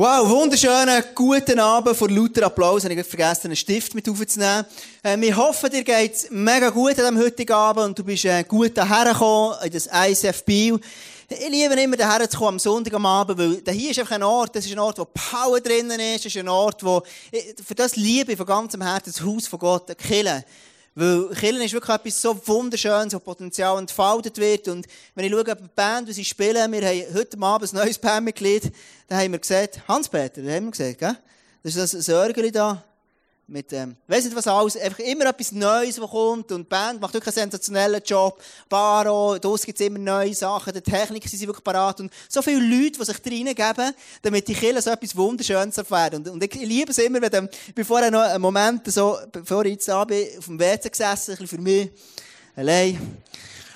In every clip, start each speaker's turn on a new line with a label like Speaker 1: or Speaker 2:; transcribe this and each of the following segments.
Speaker 1: Wow, wunderschönen guten Abend vor lauter Applaus. Ich habe vergessen, einen Stift mit aufzunehmen. Äh, wir hoffen, dir geht's mega gut an diesem heutigen Abend und du bist äh, gut daher gekommen in das ICF Biel. Ich liebe immer daher zu kommen am Sonntag am Abend, weil hier ist einfach ein Ort, das ist ein Ort, wo Power drinnen ist, das ist ein Ort, wo, für das liebe ich von ganzem Herzen das Haus von Gott, Killen. Weil Killen ist wirklich etwas so wunderschönes, wo Potenzial entfaltet wird. Und wenn ich schaue, die Band, wie sie spielen, wir haben heute Abend ein neues Bandmitglied, da haben wir gesagt, Hans-Peter, da haben wir gesagt, gell? Das ist das Sörgeli da mit ähm, weiss nicht was alles, einfach immer etwas Neues, was kommt und die Band macht wirklich einen sensationellen Job. Baro, dort gibt es immer neue Sachen, die Technik sind wirklich parat und so viele Leute, die sich da reingeben, damit die Kirche so etwas Wunderschönes erfahren. Und, und ich, ich liebe es immer, wenn, ich bin vorher noch einen Moment so, bevor ich jetzt da bin, auf dem WC gesessen, ein bisschen für mich, allein.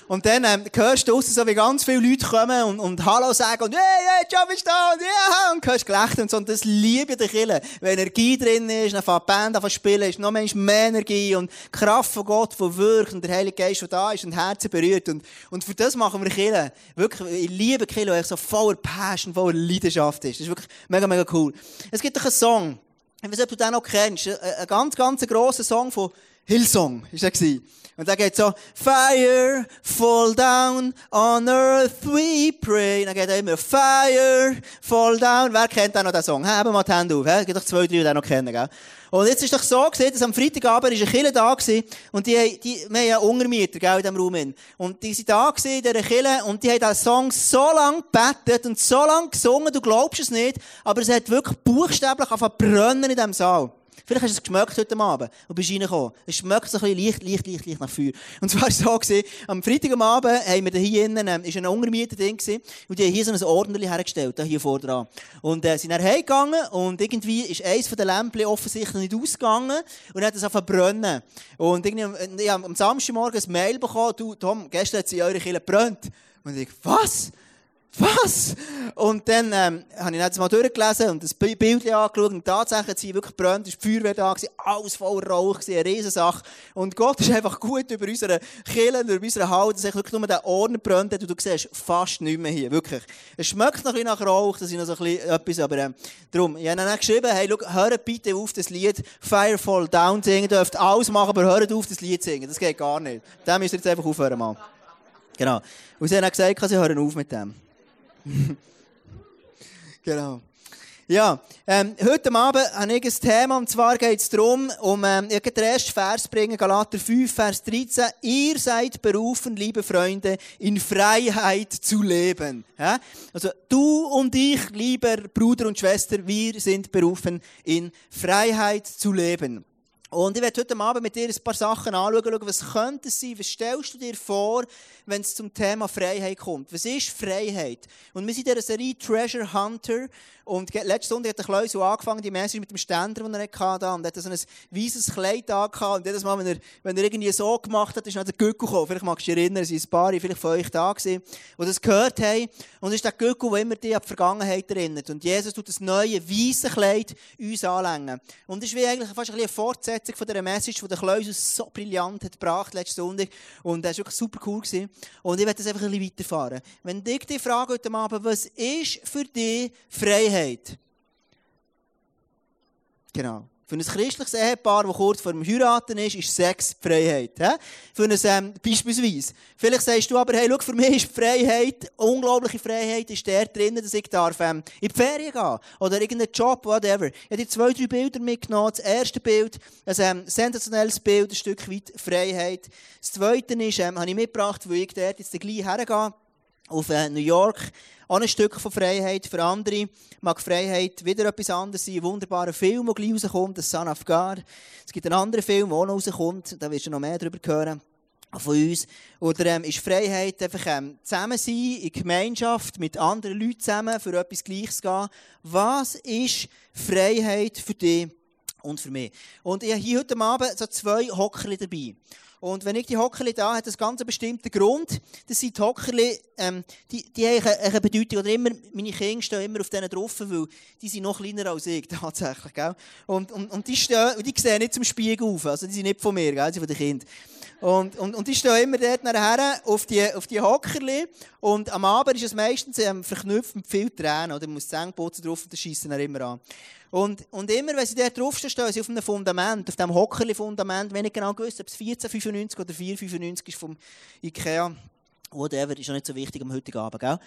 Speaker 1: Und dann ähm, hörst du draussen so, wie ganz viele Leute kommen und, und Hallo sagen und «Hey, hey, Job ist da!» und «Ja!» und hörst Gelächter und so. Und das liebe ich der Wenn Energie drin ist, dann fängt die Band an zu spielen, ist noch mehr Energie und Kraft von Gott, die wirkt und der Heilige Geist, der da ist und Herzen berührt. Und, und für das machen wir Kirche. Wirklich, ich liebe Kirche, weil ich so voller Passion, voller Leidenschaft ist. Das ist wirklich mega, mega cool. Es gibt doch einen Song, ich weiß nicht, ob du den noch kennst, ein ganz, ganz grosser Song von Hillsong, ist er gewesen. Und da geht so, Fire, fall down, on earth we pray. Und dann geht er immer, Fire, fall down. Wer kennt auch noch den Song? Haben mal die Hände auf. Es gibt doch zwei, drei, die den noch kennen, gell? Und jetzt ist doch so gesehen, dass am Freitagabend ist ein Kille da gewesen, und die, die, wir haben ja Ungermieter, gell, in diesem Raum. Und die sind da gewesen, dieser Kille, und die haben diesen Song so lange gebetet und so lange gesungen, du glaubst es nicht, aber es hat wirklich buchstäblich zu brennen in diesem Saal. Vielleicht hast du es geschmeckt heute Abend und bist reingekommen. Es schmeckt so ein bisschen leicht, leicht, leicht, leicht nach Feuer. Und zwar war es so, gewesen, am Freitagabend haben wir hier innen, ähm, ist ein Untermieter drin gewesen, und die haben hier so ein Ordnerli hergestellt, hier vor dran. Und, äh, sind dann heimgegangen und irgendwie ist eins von den Lämpchen offensichtlich nicht ausgegangen und hat es angefangen brennen. Und irgendwie, ich habe am Samstagmorgen ein Mail bekommen, du, Tom, gestern hat sie eure Kille gebrannt. Und ich, was? Was? Und dann ähm, habe ich das mal durchgelesen und das Bild angeschaut und tatsächlich sie wirklich brennt, ist die Feuerwehr da gewesen, alles voller Rauch, gewesen, eine Riesensache. Und Gott ist einfach gut über unsere Kille, über unsere Haut, dass wirklich nur der Ohren brennt und du siehst fast nichts mehr hier, wirklich. Es schmeckt noch ein bisschen nach Rauch, das ist noch so ein bisschen etwas, aber ähm, darum. Ich habe dann geschrieben, hey, schau, hört bitte auf das Lied Firefall Down singen, ihr dürft alles machen, aber hört auf das Lied singen, das geht gar nicht. Dem müsst ihr jetzt einfach aufhören mal. Genau. Und sie haben gesagt, sie hören auf mit dem. genau. Ja, ähm, heute Abend habe ich ein Thema, und zwar geht es darum, um, ähm, ich den ersten Vers bringen, Galater 5, Vers 13. Ihr seid berufen, liebe Freunde, in Freiheit zu leben. Ja? Also, du und ich, lieber Bruder und Schwester, wir sind berufen, in Freiheit zu leben. Und ich werde heute Abend mit dir ein paar Sachen anschauen, was könnte es sein, was stellst du dir vor, wenn es zum Thema Freiheit kommt. Was ist Freiheit? Und wir sind in dieser Serie Treasure Hunter und letzte Stunde hat der Kleus so angefangen, die Message mit dem Ständer, den er hatte, und er hat so ein weißes Kleid angehabt. Und jedes Mal, wenn er, wenn er irgendwie so gemacht hat, ist noch der Gückel gekommen. Vielleicht magst du dich erinnern, es sind ein paar, vielleicht von euch da gewesen, die das gehört haben. Und es ist der Gückel, der immer dich an die Vergangenheit erinnert. Und Jesus tut das neue, weiße Kleid uns anlängen. Und es ist wie eigentlich fast ein eine Fortsetzung von dieser Message, die der Kleus so brillant hat gebracht letzte Stunde. Und das war wirklich super cool. Gewesen. Und ich werde das einfach ein bisschen weiterfahren. Wenn ich dich frage heute Abend, was ist für dich? Freiheit. Genau. Für ein christliches Ehepaar, das kurz vor dem Heiraten ist, ist Sex Freiheit. He? Für ein, ähm, beispielsweise. Vielleicht sagst du aber, hey, schau, für mich ist Freiheit, unglaubliche Freiheit, ist der drin, dass ich darf, ähm, in die Ferien gehen Oder irgendeinen Job, whatever. Ich habe dir zwei, drei Bilder mitgenommen. Das erste Bild, ein ähm, sensationelles Bild, ein Stück weit Freiheit. Das zweite ist, ähm, habe ich mitgebracht, weil ich dort jetzt gleich hergehe, auf äh, New York. Auch ein Stück von Freiheit. Für andere mag Freiheit wieder etwas anderes sein. Ein wunderbarer Film, der gleich rauskommt, «The Son of God». Es gibt einen anderen Film, der auch noch rauskommt. Da wirst du noch mehr darüber hören von uns. Oder ähm, ist Freiheit einfach ähm, zusammen sein, in Gemeinschaft, mit anderen Leuten zusammen, für etwas Gleiches gehen. Was ist Freiheit für dich und für mich? Und ich habe hier heute Abend so zwei Hockerli dabei. Und wenn ich die Hockerli da hat das ganz einen bestimmten Grund. Das sind die Hockerli, ähm, die, die haben eine, eine Bedeutung. Oder immer, meine Kinder stehen immer auf denen drauf, weil die sind noch kleiner als ich, tatsächlich, gell? Und, und, und die stehen, die sehen nicht zum Spiegel auf. Also die sind nicht von mir, gell? Die sind von den Kindern. Und, und, und die stehen immer dort nachher auf die, auf die Hockerli. Und am Abend ist es meistens ähm, verknüpft mit viel Tränen. Oder man muss Zähne putzen drauf und dann schiessen dann immer an. Und, und immer, wenn sie dort draufstehen, stehen sie auf einem Fundament, auf diesem Hockerli-Fundament. Wenn ich genau gewusst ob es 1495 oder 495 ist vom Ikea. Whatever, ist auch nicht so wichtig am heutigen Abend, gell?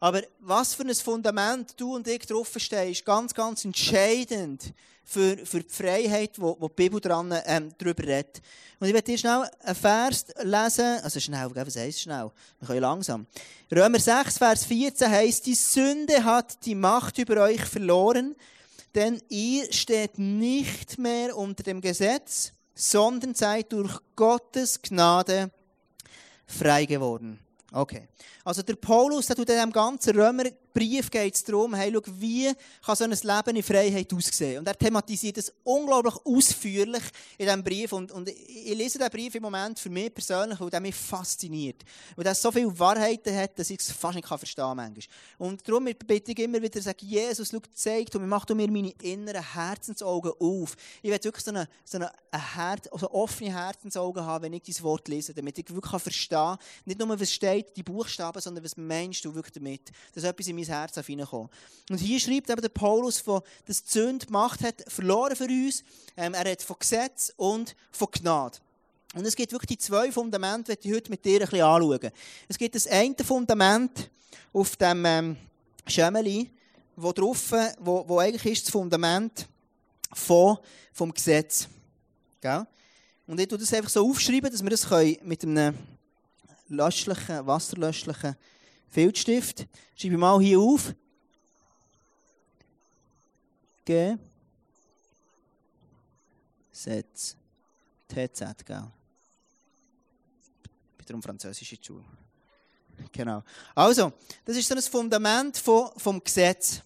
Speaker 1: Aber was für ein Fundament du und ich draufstehen, ist ganz, ganz entscheidend für, für die Freiheit, wo, wo die Bibel dran, ähm, darüber redet. Und ich werde dir schnell einen Vers lesen, also schnell, was heisst schnell? Wir können langsam. Römer 6, Vers 14 heisst, die Sünde hat die Macht über euch verloren, denn ihr steht nicht mehr unter dem Gesetz, sondern seid durch Gottes Gnade frei geworden. Okay. Also der Paulus, der tut in diesem ganzen Römerbrief geht es darum, hey, schau, wie kann so ein Leben in Freiheit aussehen? Und er thematisiert das unglaublich ausführlich in diesem Brief. Und, und ich lese diesen Brief im Moment für mich persönlich, weil der mich fasziniert. Weil er so viele Wahrheiten hat, dass ich es fast nicht verstehen kann manchmal. Und darum bitte ich immer wieder, sage, Jesus, schau, zeigt und macht mir meine inneren Herzensaugen auf. Ich will wirklich so eine, so eine, Herz, also offene Herzensaugen haben, wenn ich dieses Wort lese, damit ich wirklich verstehen kann, nicht nur, was steht, die Buchstaben, sondern was meinst du wirklich damit? Dass etwas in mein Herz hineinkommt. Und hier schreibt eben der Paulus, der das Zünd gemacht hat, verloren für uns. Ähm, er hat von Gesetz und von Gnade. Und es gibt wirklich die zwei Fundamente, die ich heute mit dir ein bisschen anschauen. Es gibt das eine Fundament auf dem ähm, Schemmeli, wo drauf, wo, wo eigentlich ist das Fundament von, vom Gesetz. Gell? Und ich tue das einfach so aufschreiben, dass wir das mit einem löschlichen, wasserlöschlichen Filzstift. Schreibe mal hier auf. G. Setz. TZ, gell? Ich bin darum französisch in der Schule. Genau. Also, das ist so ein Fundament vom, vom Gesetz.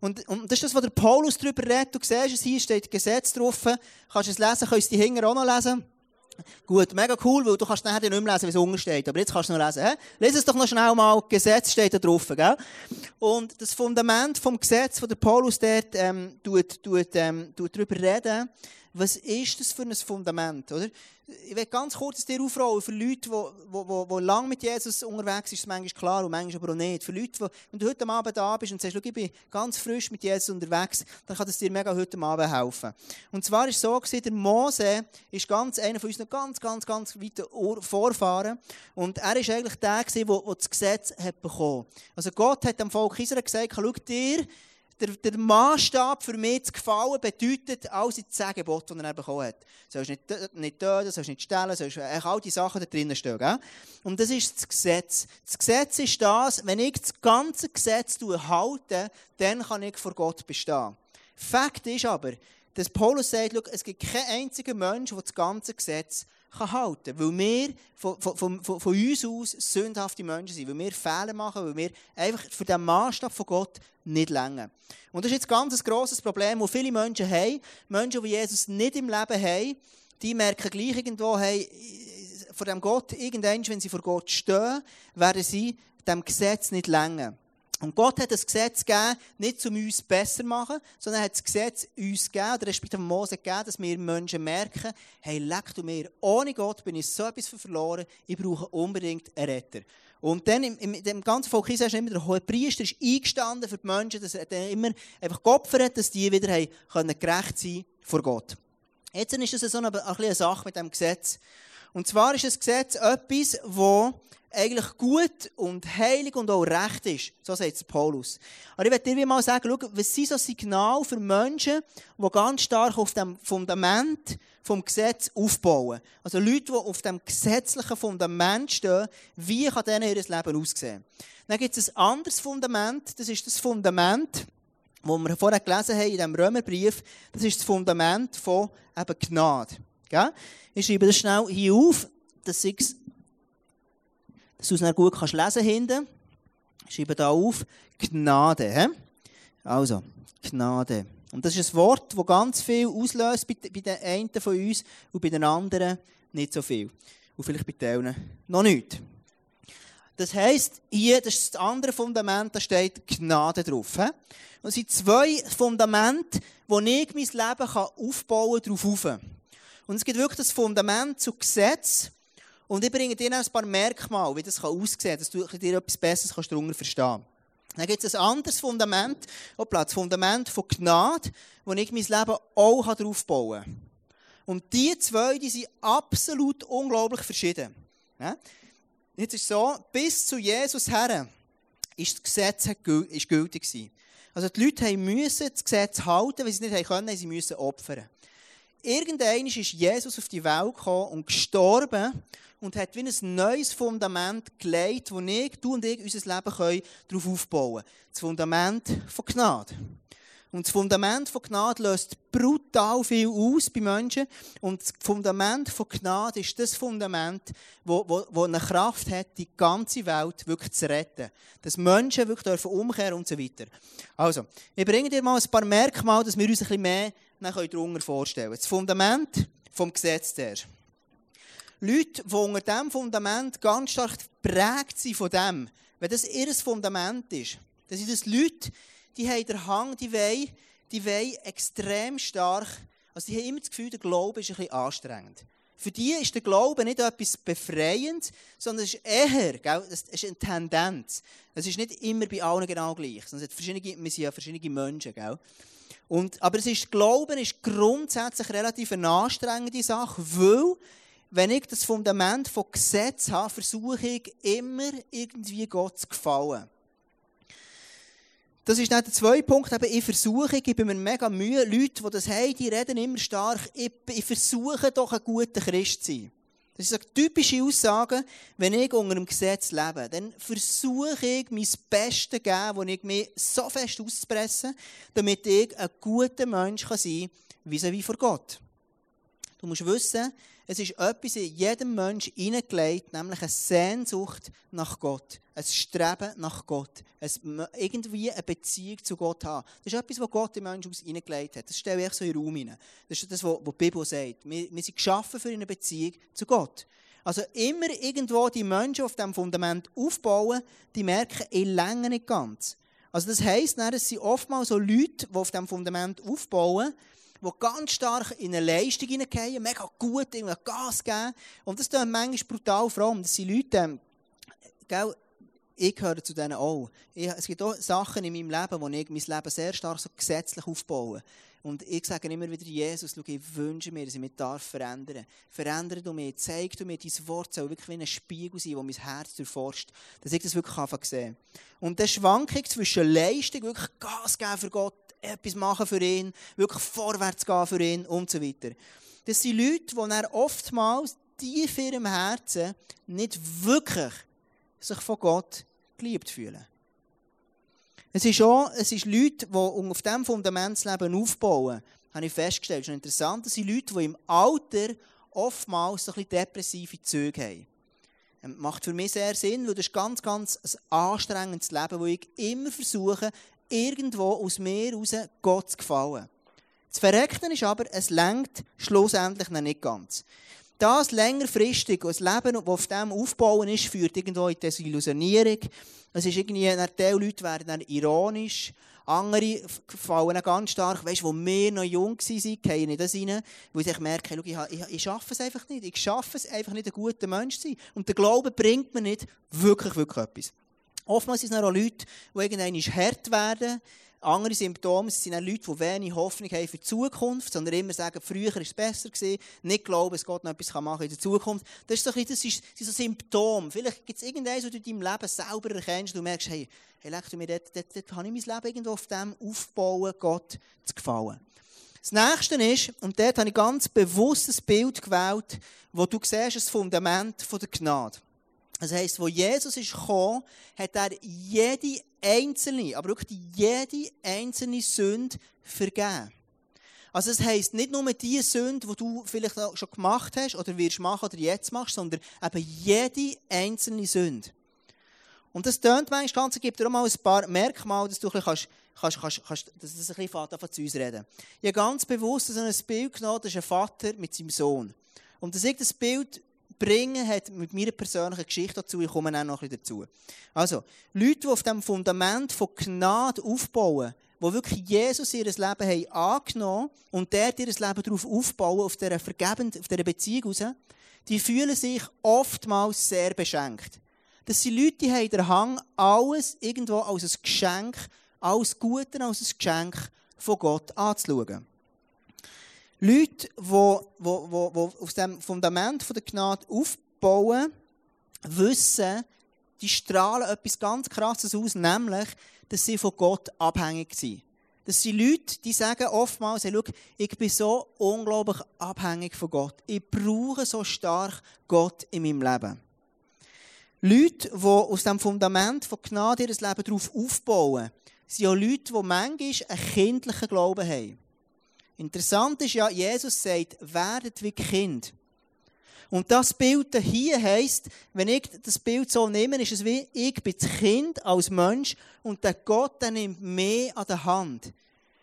Speaker 1: Und, und das ist das, was der Paulus darüber redet. Du siehst es hier, steht Gesetz drauf. Kannst du es lesen, kannst du die Hinger auch noch lesen. Gut, mega cool, weil du kannst nachher nicht mehr lesen, wie es unten steht. Aber jetzt kannst du noch lesen. He? Lies es doch noch schnell mal. Gesetz steht da drauf. Gell? Und das Fundament vom Gesetz, das der Paulus dort ähm, tut, tut, ähm, tut darüber reden, was ist das für ein Fundament? Oder? ich will ganz kurz dir aufrollen, für Leute, die, lange mit Jesus unterwegs sind, ist es manchmal klar und manchmal aber auch nicht. Für Leute, die, wenn du heute Abend da bist und sagst, ich bin ganz frisch mit Jesus unterwegs, dann kann das dir mega heute Abend helfen. Und zwar war es so, der Mose ist ganz einer von unseren ganz, ganz, ganz weiten Vorfahren und er ist eigentlich der, der das Gesetz hat bekommen. Also Gott hat dem Volk Israel gesagt, schau dir, der, der Maßstab für mich zu gefallen bedeutet all die zehn Gebote, die er bekommen hat. Du sollst nicht, nicht töten, sollst nicht stellen, sollst all die Sachen da drinnen stehen. Gell? Und das ist das Gesetz. Das Gesetz ist das, wenn ich das ganze Gesetz halte, dann kann ich vor Gott bestehen. Fakt ist aber, dass Paulus sagt, es gibt keinen einzigen Mensch, der das ganze Gesetz halten kann. Weil wir von, von, von, von, uns aus sündhafte Menschen sind. Weil wir Fehler machen, weil wir einfach für den Maßstab von Gott nicht länger. Und das ist jetzt ganz ein grosses Problem, das viele Menschen haben. Menschen, die Jesus nicht im Leben haben, die merken gleich irgendwo, hey, vor dem Gott, irgendwann, wenn sie vor Gott stehen, werden sie dem Gesetz nicht länger. Und Gott hat das Gesetz gegeben, nicht um uns besser zu machen, sondern er hat das Gesetz uns gegeben, oder respektive Mose gegeben, dass wir Menschen merken, hey, leck du mir, ohne Gott bin ich so etwas verloren, ich brauche unbedingt einen Retter. Und dann im dem ganzen Volk Israel ist immer der hohe Priester ist eingestanden für die Menschen, dass er immer einfach geopfert dass die wieder können gerecht sein vor Gott. Jetzt ist es so eine, eine, eine Sache mit dem Gesetz. Und zwar ist das Gesetz etwas, das eigentlich gut und heilig und auch recht ist. So sagt Paulus. Aber ich möchte dir mal sagen, schau, was sind so Signale für Menschen, die ganz stark auf dem Fundament vom Gesetz aufbauen. Also Leute, die auf dem gesetzlichen Fundament stehen, wie kann denen ihr Leben aussehen? Dann gibt es ein anderes Fundament, das ist das Fundament, das wir vorher gelesen haben in diesem Römerbrief, das ist das Fundament von eben Gnade. Ich schreibe das schnell hier auf, dass ich dass du es gut kannst lesen hinten. Schreibe da auf, Gnade. He? Also, Gnade. Und das ist ein Wort, das ganz viel auslöst bei, bei den einen von uns und bei den anderen nicht so viel. Und vielleicht bei denen noch nicht. Das heisst, hier, das ist das andere Fundament, da steht Gnade drauf. He? Und es sind zwei Fundamente, wo ich mein Leben aufbauen kann, darauf auf. Und es gibt wirklich das Fundament zu Gesetz. Und ich bringe dir ein paar Merkmale, wie das aussehen kann, dass du dir etwas Besseres darunter verstehen kannst. Dann gibt es ein anderes Fundament, hoppla, das Fundament von Gnade, wo ich mein Leben auch darauf bauen kann. Und die zwei, die sind absolut unglaublich verschieden. Ja? Jetzt ist es so, bis zu Jesus her ist das Gesetz ist gültig gewesen. Also die Leute müssen das Gesetz halten, weil sie es nicht können, sie müssen opfern. Irgendwann ist Jesus auf die Welt gekommen und gestorben und hat wie ein neues Fundament gelegt, wo ich, du und ich unser Leben können darauf aufbauen können. Das Fundament von Gnade. Und das Fundament von Gnade löst brutal viel aus bei Menschen. Und das Fundament von Gnade ist das Fundament, wo eine Kraft hat, die ganze Welt wirklich zu retten. Dass Menschen wirklich dürfen umkehren und so weiter. Also, ich bringe dir mal ein paar Merkmale, dass wir uns ein bisschen mehr darunter vorstellen. Das Fundament vom Gesetz der. Leute, die unter diesem Fundament ganz stark geprägt sind von dem, wenn das ihr Fundament ist, dann sind das Leute, die haben den Hang, die wollen, die wollen extrem stark, also die haben immer das Gefühl, der Glaube ist ein bisschen anstrengend. Für die ist der Glaube nicht etwas befreiend, sondern es ist eher, es ist eine Tendenz. Es ist nicht immer bei allen genau gleich, sondern es verschiedene, wir sind ja verschiedene Menschen, gell. Und, aber es ist, Glauben ist grundsätzlich relativ eine anstrengende Sache, weil, wenn ich das Fundament von Gesetz habe, versuche ich immer irgendwie Gott zu gefallen. Das ist dann der zweite Punkt. Eben, ich versuche, ich gebe mir mega Mühe. Leute, die das haben, die reden immer stark. Ich, ich versuche doch ein guter Christ zu sein. Das ist eine typische Aussage, wenn ich unter dem Gesetz lebe. Dann versuche ich, mein Bestes zu geben, wo ich mich so fest auszupressen, damit ich ein guter Mensch sein kann, wie vor Gott. Du musst wissen, es ist etwas in jedem Menschen hineingelegt, nämlich eine Sehnsucht nach Gott. Ein Streben nach Gott. Ein, irgendwie eine Beziehung zu Gott haben. Das ist etwas, was Gott im Menschen hineingelegt hat. Das stelle ich so in den Raum hinein. Das ist das, was die Bibel sagt. Wir, wir sind geschaffen für eine Beziehung zu Gott. Also immer irgendwo die Menschen auf diesem Fundament aufbauen, die merken, ich länge nicht ganz. Also das heisst, es sind oftmals so Leute, die auf diesem Fundament aufbauen, die ganz stark in eine Leistung hineingehen, mega gut irgendwie Gas geben. Und das tut manchmal brutal fromm. Das sind Leute, ähm, gell, ich gehöre zu denen auch. Ich, es gibt auch Sachen in meinem Leben, wo ich mein Leben sehr stark so gesetzlich aufbaue. Und ich sage immer wieder, Jesus, schau, ich wünsche mir, dass ich mich darf verändern Verändere du mich, zeig du mir, dein Wort soll wirklich wie ein Spiegel sein, wo mein Herz durchforscht, dass ich das wirklich einfach sehe. Und der Schwankung zwischen Leistung, wirklich Gas geben für Gott, etwas machen für ihn, wirklich vorwärts gehen für ihn und so weiter. Das sind Leute, die dann oftmals tief in ihrem Herzen nicht wirklich sich von Gott geliebt fühlen. Es ist auch, es ist Leute, die auf diesem Fundamentleben aufbauen, habe ich festgestellt. Das ist interessant. Das sind Leute, die im Alter oftmals so ein bisschen depressive Züge haben. Das ähm, macht für mich sehr Sinn, weil das ist ganz, ganz ein anstrengendes Leben, wo ich immer versuche, irgendwo aus mir heraus Gott zu gefallen. Das Verreckten ist aber, es lenkt schlussendlich noch nicht ganz. Das längerfristig, das Leben, das auf dem aufbauen ist, führt irgendwo in Desillusionierung. Es ist irgendwie, die Leute werden dann ironisch. Andere fallen ganz stark, weißt du, wo wir noch jung waren, gehen in das rein, wo ich merke, ich, ich, ich schaffe es einfach nicht. Ich schaffe es einfach nicht, ein guter Mensch zu sein. Und der Glaube bringt mir nicht wirklich, wirklich etwas. Oftmals sind es auch Leute, die irgendwann hart werden. Andere Symptome sind Leute, die wenig Hoffnung haben für die Zukunft, sondern immer sagen, früher war es besser nicht glauben, dass Gott noch etwas machen kann in der Zukunft. Das, ist so ein bisschen, das ist, so Symptome. Vielleicht gibt es irgendeins, wo du in deinem Leben selber erkennst, du merkst, hey, hey leck du mir, dort, dort, dort habe ich mein Leben irgendwo auf dem aufbauen, Gott zu gefallen. Das nächste ist, und dort habe ich ganz bewusst ein Bild gewählt, wo du siehst, das Fundament der Gnade. Das heisst, wo Jesus ist gekommen, hat er jede einzelne, aber wirklich jede einzelne Sünde vergeben. Also das heisst nicht nur die Sünde, die du vielleicht schon gemacht hast oder wirst machen oder jetzt machst, sondern eben jede einzelne Sünde. Und das tönt manchmal ganz, gibt dir auch mal ein paar Merkmale, dass du ein bisschen kannst, kannst, kannst, dass das ein bisschen von zu uns reden. Ich habe ganz bewusst so ein Bild genommen, das ist ein Vater mit seinem Sohn. Und dass ich das Bild bringen, hat mit meiner persönlichen Geschichte dazu, ich komme dann noch ein bisschen dazu. Also, Leute, die auf dem Fundament von Gnade aufbauen, die wirklich Jesus ihr Leben haben angenommen und dort ihr Leben darauf aufbauen, auf dieser vergebend, auf dieser Beziehung raus, die fühlen sich oftmals sehr beschenkt. Das sind Leute, die haben den Hang, alles irgendwo als ein Geschenk, alles Gute als ein Geschenk von Gott anzuschauen. Leute, die, die, auf dem Fundament der Gnade aufbauen, wissen, die strahlen etwas ganz Krasses aus, nämlich, dass sie von Gott abhängig sind. Das sind Leute, die sagen oftmals, hey, schau, ich bin so unglaublich abhängig von Gott. Ich brauche so stark Gott in meinem Leben. Leute, die aus dem Fundament von Gnade ihr Leben darauf aufbauen, sind auch Leute, die manchmal einen kindlichen Glauben haben. Interessant ist ja, Jesus sagt, werdet wie Kind. Und das Bild hier heisst, wenn ich das Bild so nehme, ist es wie, ich bin das Kind als Mensch und der Gott der nimmt mich an der Hand.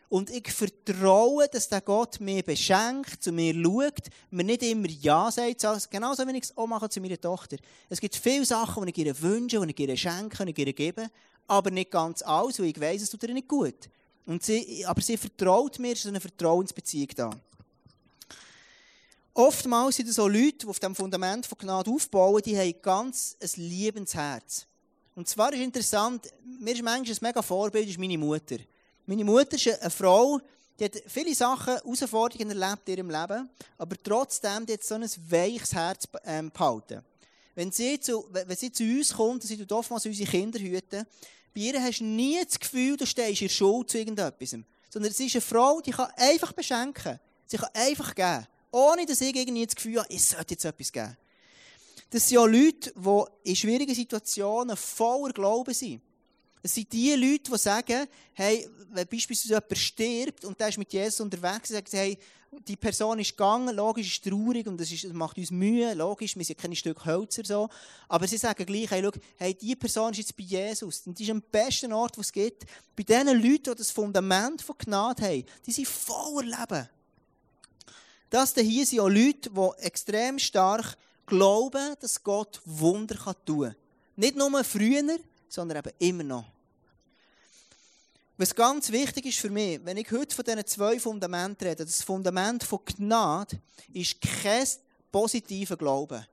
Speaker 1: Und ich vertraue, dass der Gott mir beschenkt, zu mir schaut, mir nicht immer Ja sagt, genauso wie ich es auch mache zu meiner Tochter. Es gibt viele Sachen, die ich ihr wünsche, die ich ihr schenke, die ich ihr gebe, aber nicht ganz alles, weil ich weiss, es tut ihr nicht gut. Und sie, aber sie vertraut mir, es ist eine Vertrauensbeziehung da. Oftmals sind es so Leute, die auf dem Fundament von Gnade aufbauen, die haben ganz ein liebendes Herz. Und zwar ist interessant, mir ist manchmal ein mega Vorbild, ist meine Mutter. Meine Mutter ist eine Frau, die hat viele Sachen, Herausforderungen erlebt in ihrem Leben, aber trotzdem die hat so ein weiches Herz ähm, behalten. Wenn sie, zu, wenn sie zu uns kommt, sie tut oftmals unsere Kinder hüten, bei ihr hast du nie das Gefühl, du stehst in Schuld zu irgendetwas. Sondern sie ist eine Frau, die kann einfach beschenken. Sie kann einfach geben. Ohne dass ich irgendwie das Gefühl habe, ich sollte jetzt etwas geben. Das sind ja Leute, die in schwierigen Situationen voller Glauben sind. Es sind die Leute, die sagen, hey, wenn beispielsweise jemand stirbt und der ist mit Jesus unterwegs, sagt, hey, die Person ist gegangen, logisch ist traurig und das, ist, das macht uns Mühe, logisch, wir sind keine Stück Hölzer so, aber sie sagen gleich, hey, schau, hey, die Person ist jetzt bei Jesus und die ist am besten Ort, wo es gibt. Bei diesen Leuten, die das Fundament von Gnade haben, die sind voller Leben. Das hier sind auch Leute, die extrem stark glauben, dass Gott Wunder tun kann. Nicht nur früher, sondern eben immer noch. Was ganz wichtig ist für mich, wenn ich heute von diesen zwei Fundamenten rede, das Fundament von Gnade ist kein positiver Glaube.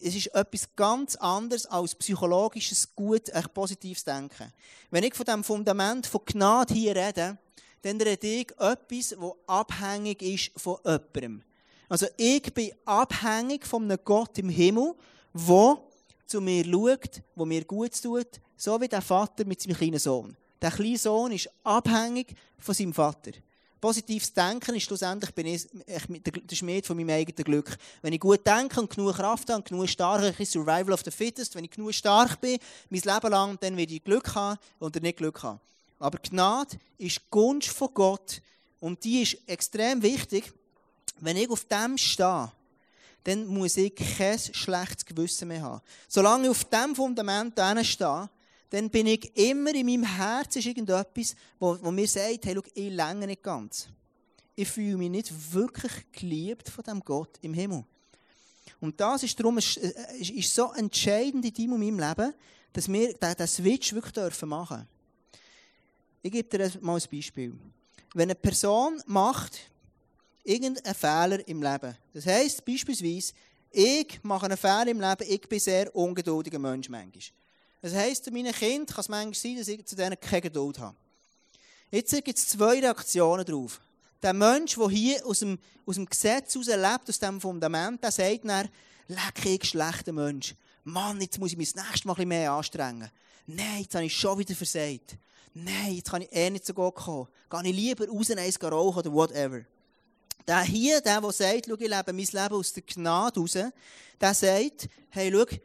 Speaker 1: Es ist etwas ganz anderes als psychologisches, gut, ein positives Denken. Wenn ich von dem Fundament von Gnade hier rede, dann rede ich etwas, das abhängig ist von jemandem. Also ich bin abhängig von einem Gott im Himmel, der zu mir schaut, der mir gut tut, so wie der Vater mit seinem kleinen Sohn. Der kleine Sohn ist abhängig von seinem Vater. Positives Denken ist schlussendlich bin ich der Schmied von meinem eigenen Glück. Wenn ich gut denke und genug Kraft habe und genug stark, ich Survival of the Fittest, wenn ich genug stark bin, mein Leben lang, dann werde ich Glück haben oder nicht Glück haben. Aber Gnade ist Gunst von Gott und die ist extrem wichtig. Wenn ich auf dem stehe, dann muss ich kein schlechtes Gewissen mehr haben. Solange ich auf dem Fundament stehe, dann bin ich immer in meinem Herzen irgendetwas, wo, wo mir sagt, hey, schau, ich länge nicht ganz. Ich fühle mich nicht wirklich geliebt von dem Gott im Himmel. Und das ist darum, es ist so entscheidend in deinem und meinem Leben, dass wir diesen Switch wirklich dürfen machen Ich gebe dir mal ein Beispiel. Wenn eine Person macht irgendeinen Fehler im Leben, das heisst beispielsweise, ich mache einen Fehler im Leben, ich bin sehr ungeduldiger Mensch manchmal. Das heisst, zu meinen Kindern kann es manchmal sein, dass ich zu denen keine Geduld habe. Jetzt gibt es zwei Reaktionen darauf. Der Mensch, der hier aus dem, aus dem Gesetz heraus lebt, aus dem Fundament, der sagt dann, leck ich schlechter Mensch. Mann, jetzt muss ich mich das nächste Mal ein bisschen mehr anstrengen. Nein, jetzt habe ich schon wieder versagt. Nein, jetzt kann ich eh nicht so gut kommen. Gehe ich lieber raus eins rauchen oder whatever. Der hier, der, der sagt, schau, ich lebe mein Leben aus der Gnade raus, der sagt, hey, schau,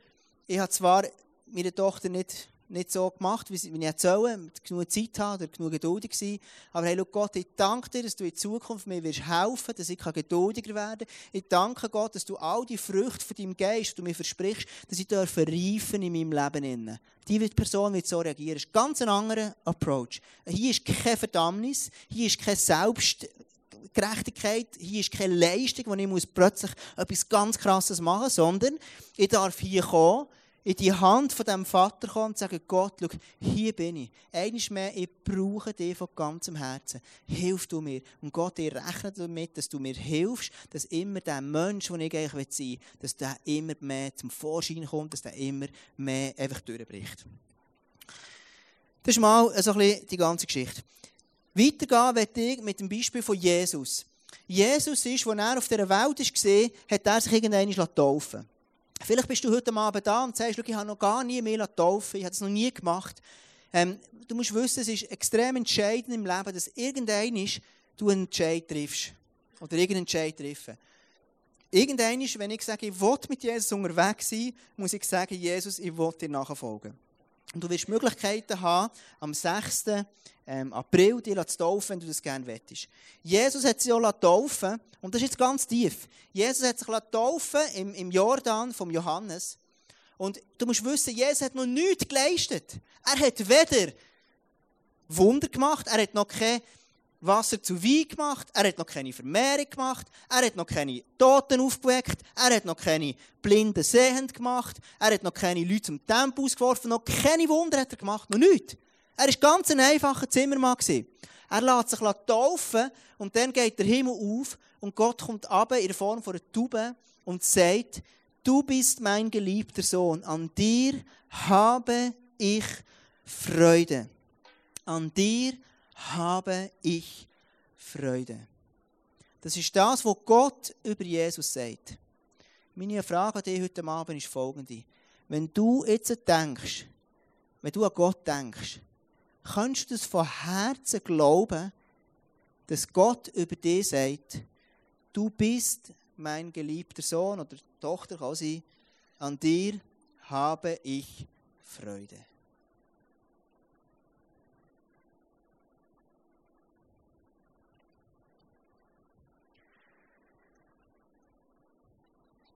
Speaker 1: ich habe zwar meiner Tochter nicht nicht so gemacht, wie ich hätte sollen, genug Zeit haben oder genug geduldig sein. Aber hey, Gott, ich danke dir, dass du in Zukunft mir wirst helfen, dass ich geduldiger werden kann. Ich danke Gott, dass du all die Früchte von deinem Geist, du mir versprichst, dass ich reifen in meinem Leben. Die Person wird so reagieren. Das ist ein ganz anderer Approach. Hier ist keine Verdammnis, hier ist keine Selbstgerechtigkeit, hier ist keine Leistung, wo ich plötzlich etwas ganz Krasses machen muss, sondern ich darf hier kommen, in die Hand von dem Vater kommen und sagen, Gott, schau, hier bin ich. Eines mehr, ich brauche dich von ganzem Herzen. Hilf du mir. Und Gott, ich rechne damit, dass du mir hilfst, dass immer der Mensch, den ich eigentlich sein will, dass der immer mehr zum Vorschein kommt, dass der immer mehr einfach durchbricht. Das ist mal so ein bisschen die ganze Geschichte. Weitergehen werde ich mit dem Beispiel von Jesus. Jesus ist, als er auf dieser Welt war, hat er sich irgendwann taufen. Vielleicht bist du heute Abend da und sagst, ich habe noch gar nie mehr taufen, ich habe es noch nie gemacht. Ähm, du musst wissen, es ist extrem entscheidend im Leben, dass irgendein du einen Entscheid triffst. Oder irgendeinen Entscheid treffen. Irgendein wenn ich sage, ich will mit Jesus unterwegs sein, muss ich sagen, Jesus, ich will dir nachfolgen. Und du wirst Möglichkeiten haben, am 6. Ähm, April dich zu taufen, wenn du das gerne wettest. Jesus hat sich auch taufen, und das ist jetzt ganz tief. Jesus hat sich taufen im, im Jordan vom Johannes. Und du musst wissen, Jesus hat noch nichts geleistet. Er hat weder Wunder gemacht, er hat noch keine Wasser zu Wein gemacht, er hat noch keine Vermehrung gemacht, er hat noch keine Toten aufgeweckt, er hat noch keine Blinden sehend gemacht, er hat noch keine Leute zum Tempel ausgeworfen, noch keine Wunder hat er gemacht, noch nichts. Er war ganz ein einfacher Zimmermann. Er lässt sich taufen und dann geht der Himmel auf und Gott kommt ab in der Form von einer Taube und sagt, du bist mein geliebter Sohn, an dir habe ich Freude. An dir habe ich Freude. Das ist das, was Gott über Jesus sagt. Meine Frage an dich heute Abend ist folgende. Wenn du jetzt denkst, wenn du an Gott denkst, kannst du es von Herzen glauben, dass Gott über dich sagt, du bist mein geliebter Sohn oder Tochter, kann sein, an dir habe ich Freude.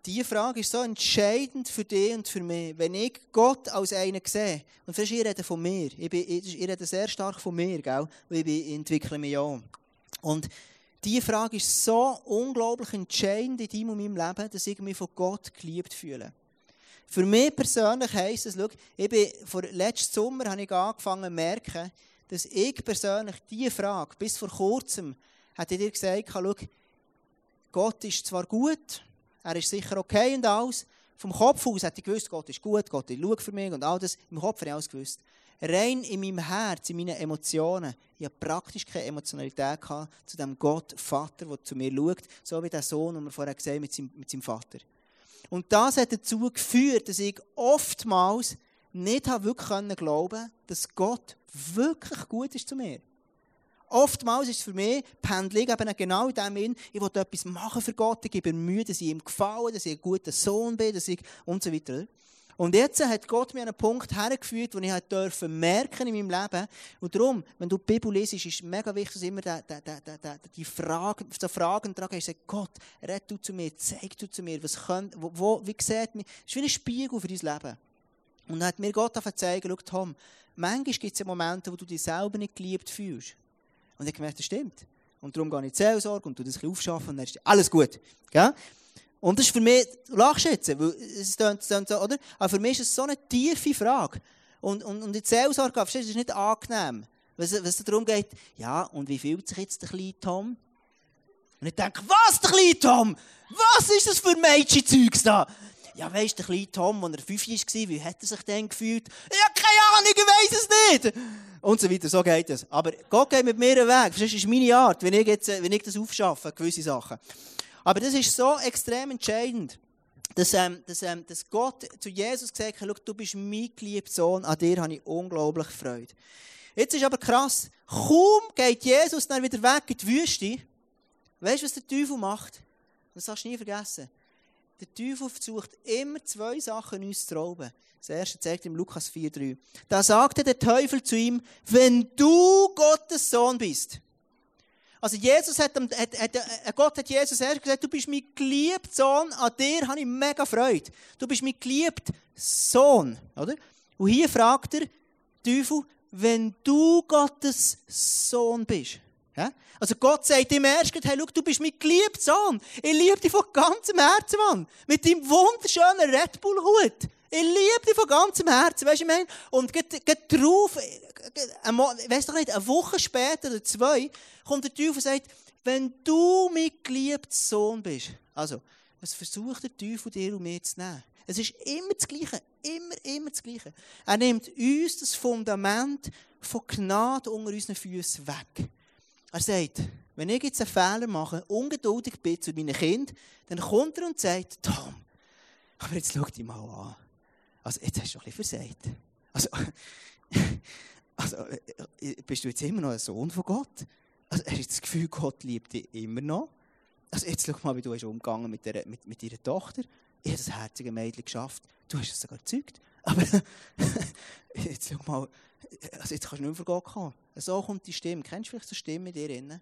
Speaker 1: Diese Frage ist so entscheidend für dich und für mich. Wenn ich Gott als einen sehe, und vielleicht ich rede von mir, ich, bin, ich rede sehr stark von mir, gell? weil ich entwickle mich auch. Und diese Frage ist so unglaublich entscheidend in deinem und meinem Leben, dass ich mich von Gott geliebt fühle. Für mich persönlich heisst es, schau, ich bin, vor letzten Sommer habe ich angefangen zu merken, dass ich persönlich diese Frage, bis vor kurzem, hätte ich dir gesagt, schau, Gott ist zwar gut, er ist sicher okay und alles. Vom Kopf aus hätte ich gewusst, Gott ist gut, Gott schaut für mich und all das. Im Kopf habe ich alles gewusst. Rein in meinem Herz, in meinen Emotionen, ich hatte praktisch keine Emotionalität zu dem Gott, Vater, der zu mir schaut, so wie der Sohn, den wir vorher gesehen haben, mit seinem, mit seinem Vater. Und das hat dazu geführt, dass ich oftmals nicht wirklich glauben konnte, dass Gott wirklich gut ist zu mir. Oftmals ist es für mich, Pendling eben genau in dem Sinn, ich will etwas machen für Gott, ich gebe Mühe, dass ich ihm gefalle, dass ich ein guter Sohn bin, dass ich und so weiter. Und jetzt hat Gott mir einen Punkt hergeführt, wo ich halt dürfen merken in meinem Leben. Und darum, wenn du die Bibel liest, ist es mega wichtig, dass immer die, die, die, die Fragen, so Fragen tragen hast. Gott, red du zu mir, zeig du zu mir, was könnt, wo, wo, wie sieht mich. Das ist wie ein Spiegel für dein Leben. Und dann hat mir Gott gezeigt, schau Tom, manchmal gibt es Momente, wo du dich selber nicht geliebt fühlst. Und ich gemerkt, das stimmt. Und darum gehe ich in die Seelsorge und tue das ein aufschaffen und dann ist alles gut. Gell? Und das ist für mich, lachst jetzt, weil es klingt, so, oder? Aber für mich ist es so eine tiefe Frage. Und, und, und in die Seelsorge, verstehst du, ist nicht angenehm. Wenn es darum geht, ja, und wie fühlt sich jetzt der kleine Tom? Und ich denke, was, der kleine Tom? Was ist das für Mädchenzeugs da? Ja, weisst du, der kleine Tom, als er fünf war, wie hat er sich denn gefühlt? Habe keine Ahnung, ich weiß es nicht. Und so weiter, so geht es. Aber Gott geht mit mir einen Weg. Das ist meine Art, wenn ich, jetzt, wenn ich das aufschaffe, gewisse Sachen. Aber das ist so extrem entscheidend, dass, ähm, dass, ähm, dass Gott zu Jesus gesagt hat, du bist mein geliebter Sohn, an dir habe ich unglaublich Freude. Jetzt ist aber krass, kaum geht Jesus dann wieder weg in die Wüste. Weißt du, was der Teufel macht? Das darfst du nie vergessen der Teufel versucht immer zwei Sachen uns zu rauben. Das erste zeigt ihm Lukas 4,3. Da sagte der Teufel zu ihm, wenn du Gottes Sohn bist. Also Jesus hat, hat, hat, äh, Gott hat Jesus erst gesagt, du bist mein geliebter Sohn, an dir habe ich mega Freude. Du bist mein geliebter Sohn, oder? Und hier fragt er, Teufel, wenn du Gottes Sohn bist. Ja? Also Gott sagt ihm erst, hey, schau, du bist mein geliebter Sohn. Ich liebe dich von ganzem Herzen, Mann. Mit deinem wunderschönen Red Bull-Hut. Ich liebe dich von ganzem Herzen, weißt du, ich meine? Und geht, geht drauf, ich weiss doch nicht, eine Woche später oder zwei, kommt der Teufel und sagt, wenn du mein geliebter Sohn bist. Also, was versucht der Teufel dir und mir zu nehmen? Es ist immer das Gleiche. Immer, immer das Gleiche. Er nimmt uns das Fundament von Gnade unter unseren Füßen weg. Er sagt, wenn ich jetzt einen Fehler mache, ungeduldig bin zu meinen Kindern, dann kommt er und sagt, Tom, aber jetzt schau dich mal an. Also, jetzt hast du ein bisschen versagt. Also, also, äh, bist du jetzt immer noch ein Sohn von Gott? Also, hast du das Gefühl, Gott liebt dich immer noch? Also, jetzt schau mal, wie du umgegangen mit, der, mit, mit deiner Tochter. Ich habe das herzige Mädchen geschafft. Du hast es sogar gezeugt. Aber jetzt schau mal, also jetzt kannst du nicht mehr vor Gott kommen. So kommt die Stimme. Kennst du vielleicht so Stimme in dir drin?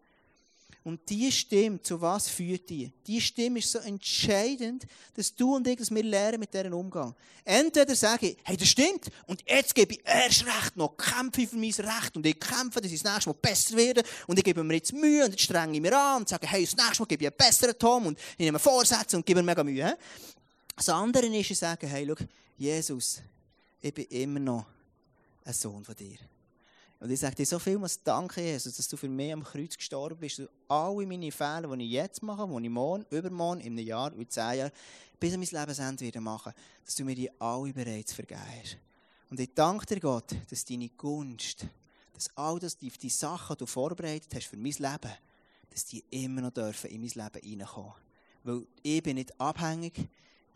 Speaker 1: Und diese Stimme, zu was führt die? Diese Stimme ist so entscheidend, dass du und ich, dass wir lernen mit deren Umgang. Entweder sage ich, hey, das stimmt, und jetzt gebe ich erst Recht noch, kämpfe ich für mein Recht, und ich kämpfe, dass ich das nächste Mal besser werde, und ich gebe mir jetzt Mühe, und jetzt strenge ich mir an, und sage, hey, das nächste Mal gebe ich einen besseren Tom, und ich nehme Vorsätze und gebe mir mega Mühe. Das andere ist, ich sage, hey, schau, Jesus, ich bin immer noch ein Sohn von dir. Und ich sage dir so viel, was danke, Jesus, dass du für mich am Kreuz gestorben bist. Und alle meine Fehler, die ich jetzt mache, die ich morgen, übermorgen, in einem Jahr, in zehn Jahren, bis an mein Lebensende wieder mache, dass du mir die alle bereits vergeben hast. Und ich danke dir, Gott, dass deine Gunst, dass all das, die, die Sachen, die du vorbereitet hast für mein Leben, dass die immer noch dürfen in mein Leben reinkommen. Weil ich bin nicht abhängig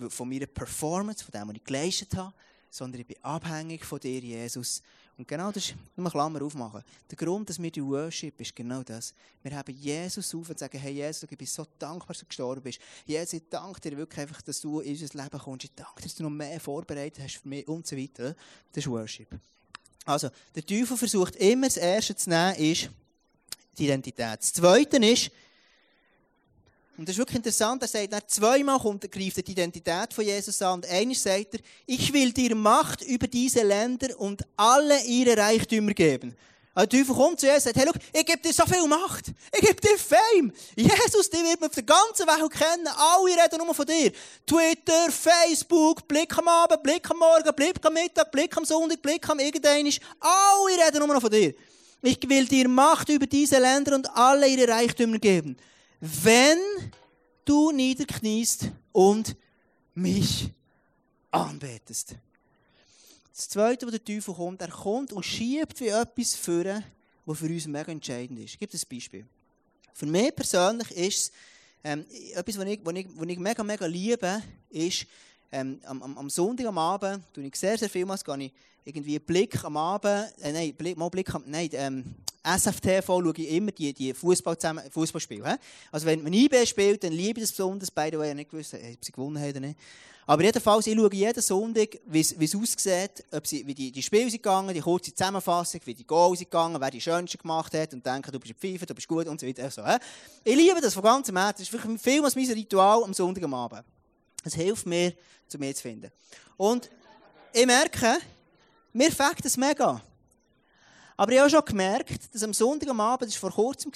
Speaker 1: von meiner Performance, von dem, was ich geleistet habe, sondern ich bin abhängig von dir, Jesus. Und genau das ist, eine Klammer aufmachen. Der Grund, dass wir die Worship ist genau das. Wir haben Jesus auf und sagen, hey Jesus, ich bin so dankbar, dass du gestorben bist. Jesus, ich danke dir wirklich einfach, dass du in unser Leben kommst. Ich danke dir, dass du noch mehr vorbereitet hast für mich und so weiter. Das ist Worship. Also, der Teufel versucht immer, das Erste zu nehmen, ist die Identität. Das Zweite ist, und das ist wirklich interessant, er sagt, er zweimal kommt, greift er die Identität von Jesus an. Und eines sagt er, ich will dir Macht über diese Länder und alle ihre Reichtümer geben. Also der Teufel kommt zu Jesus und sagt, hey, schau, ich gebe dir so viel Macht. Ich gebe dir Fame. Jesus, die wird man auf der ganzen Welt kennen. Alle reden nur von dir. Twitter, Facebook, Blick am Abend, Blick am Morgen, Blick am Mittag, Blick am Sonntag, Blick am irgendein. Alle reden nur noch von dir. Ich will dir Macht über diese Länder und alle ihre Reichtümer geben wenn du niederkniest und mich anbetest. Das Zweite, wo der Teufel kommt, er kommt und schiebt wie etwas vor, was für uns mega entscheidend ist. Ich gebe ein Beispiel. Für mich persönlich ist es, ähm, etwas, was ich, was, ich, was ich mega, mega liebe, ist, ähm, am, am, Sonntag am Abend, tue ich sehr, sehr vielmals, gehe ich irgendwie Blick am Abend, äh, nein, Blick, mal Blick am, nein, ähm, SFTV schaue ich immer die, die Fußball Fußballspiele. Also wenn man IB spielt, dann liebe ich das besonders. By the ich nicht gewusst, ob sie gewonnen haben oder nicht. Aber jedenfalls, ich schaue jeden Sonntag, wie es aussieht, ob sie, wie die, die Spiele sind gegangen, die kurze Zusammenfassung, wie die Goals sind gegangen, wer die schönsten gemacht hat und denke, du bist Pfeife, du bist gut und so weiter. Also, ich liebe das von ganzem Herzen. Das ist vielmals mein Ritual am Sonntag am Abend. Es hilft mir, zu mir zu finden. Und ich merke, mir fängt es mega. Aber ich habe schon gemerkt, dass am Sonntag am Abend, das war vor kurzem,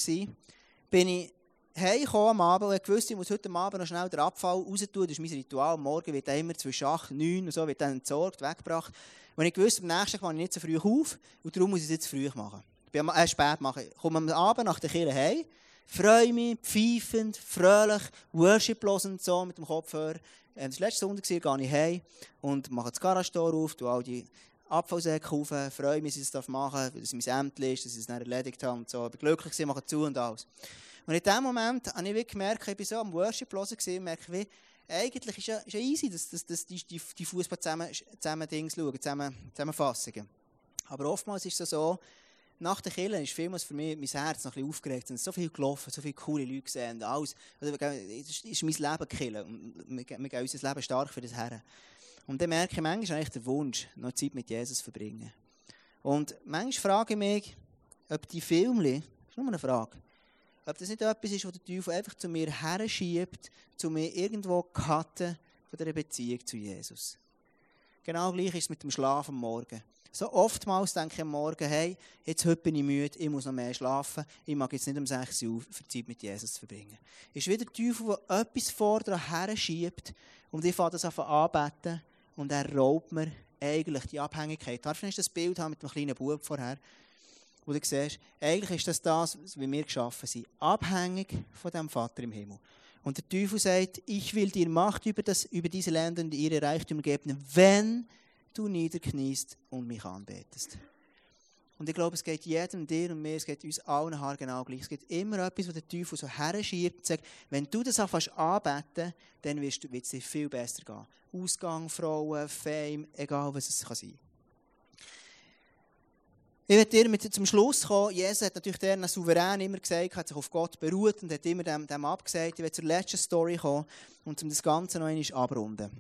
Speaker 1: bin ich heimgekommen am Abend und wusste, ich muss heute Abend noch schnell den Abfall raus tun. Das ist mein Ritual. Morgen wird er immer zwischen 8 und 9 und so wird dann entsorgt, weggebracht. Und ich wusste, am nächsten Tag kann ich nicht so früh auf und darum muss ich es jetzt früh machen. Ich äh, spät machen. Ich komme am Abend nach der Kirche heim, freue mich, pfeifend, fröhlich, worship und so mit dem Kopfhörer. Ähm, das letzte Sonntag gehe ich heim und mache das Garage-Tor auf, tue all die Abfallsäcke rauf, freue mich, dass ich das machen darf, dass es mein Amt ist, dass ich es dann erledigt habe und so. Ich bin glücklich, ich mache zu und alles. Und in dem Moment habe ich gemerkt, ich bin so am Worship hören und merke, wie, eigentlich ist ja, ist ja easy, dass, dass, dass die, die, die Fußball zusammen, zusammen Dings schauen, zusammen, Zusammenfassungen. Aber oftmals ist es so, nach der Kirche ist vielmals für mich mein Herz noch ein aufgeregt. Es so viel gelaufen, so viele coole Leute gesehen. Alles. Also, das ist mein Leben Kirche. Wir geben unser Leben stark für das Herren. Und dann merke ich manchmal eigentlich den Wunsch, noch Zeit mit Jesus zu verbringen. Und manchmal frage ich mich, ob die Filme, das ist nur eine Frage, ob das nicht etwas ist, was der Teufel einfach zu mir her schiebt, zu mir irgendwo cutten von der Beziehung zu Jesus. Genau gleich ist es mit dem Schlaf am Morgen. So oftmals denke ich am Morgen, hey, jetzt heute bin ich müde, ich muss noch mehr schlafen, ich mag jetzt nicht um 6 Uhr für Zeit mit Jesus zu verbringen. Ist wieder der Teufel, der etwas vor her schiebt und ich fange das an anbeten und er raubt mir eigentlich die Abhängigkeit. Darf ich das Bild haben mit dem kleinen Bub vorher? Wo du siehst, eigentlich ist das das, wie wir geschaffen sind. Abhängig von dem Vater im Himmel. Und der Teufel sagt, ich will dir Macht über, das, über diese Länder und ihre Reichtümer geben, wenn du niederkniest und mich anbetest. Und ich glaube, es geht jedem, dir und mir, es geht uns allen Haar genau gleich. Es gibt immer etwas, wo der Teufel so herschiebt und sagt, wenn du das anfängst anbeten, dann wird es dir viel besser gehen. Ausgang, Frauen, Fame, egal was es kann sein ich werde dir mit zum Schluss kommen. Jesus hat natürlich der souverän immer gesagt, hat sich auf Gott beruht und hat immer dem, dem abgesagt. Ich werde zur letzten Story kommen und um das Ganze noch einmal abrunden.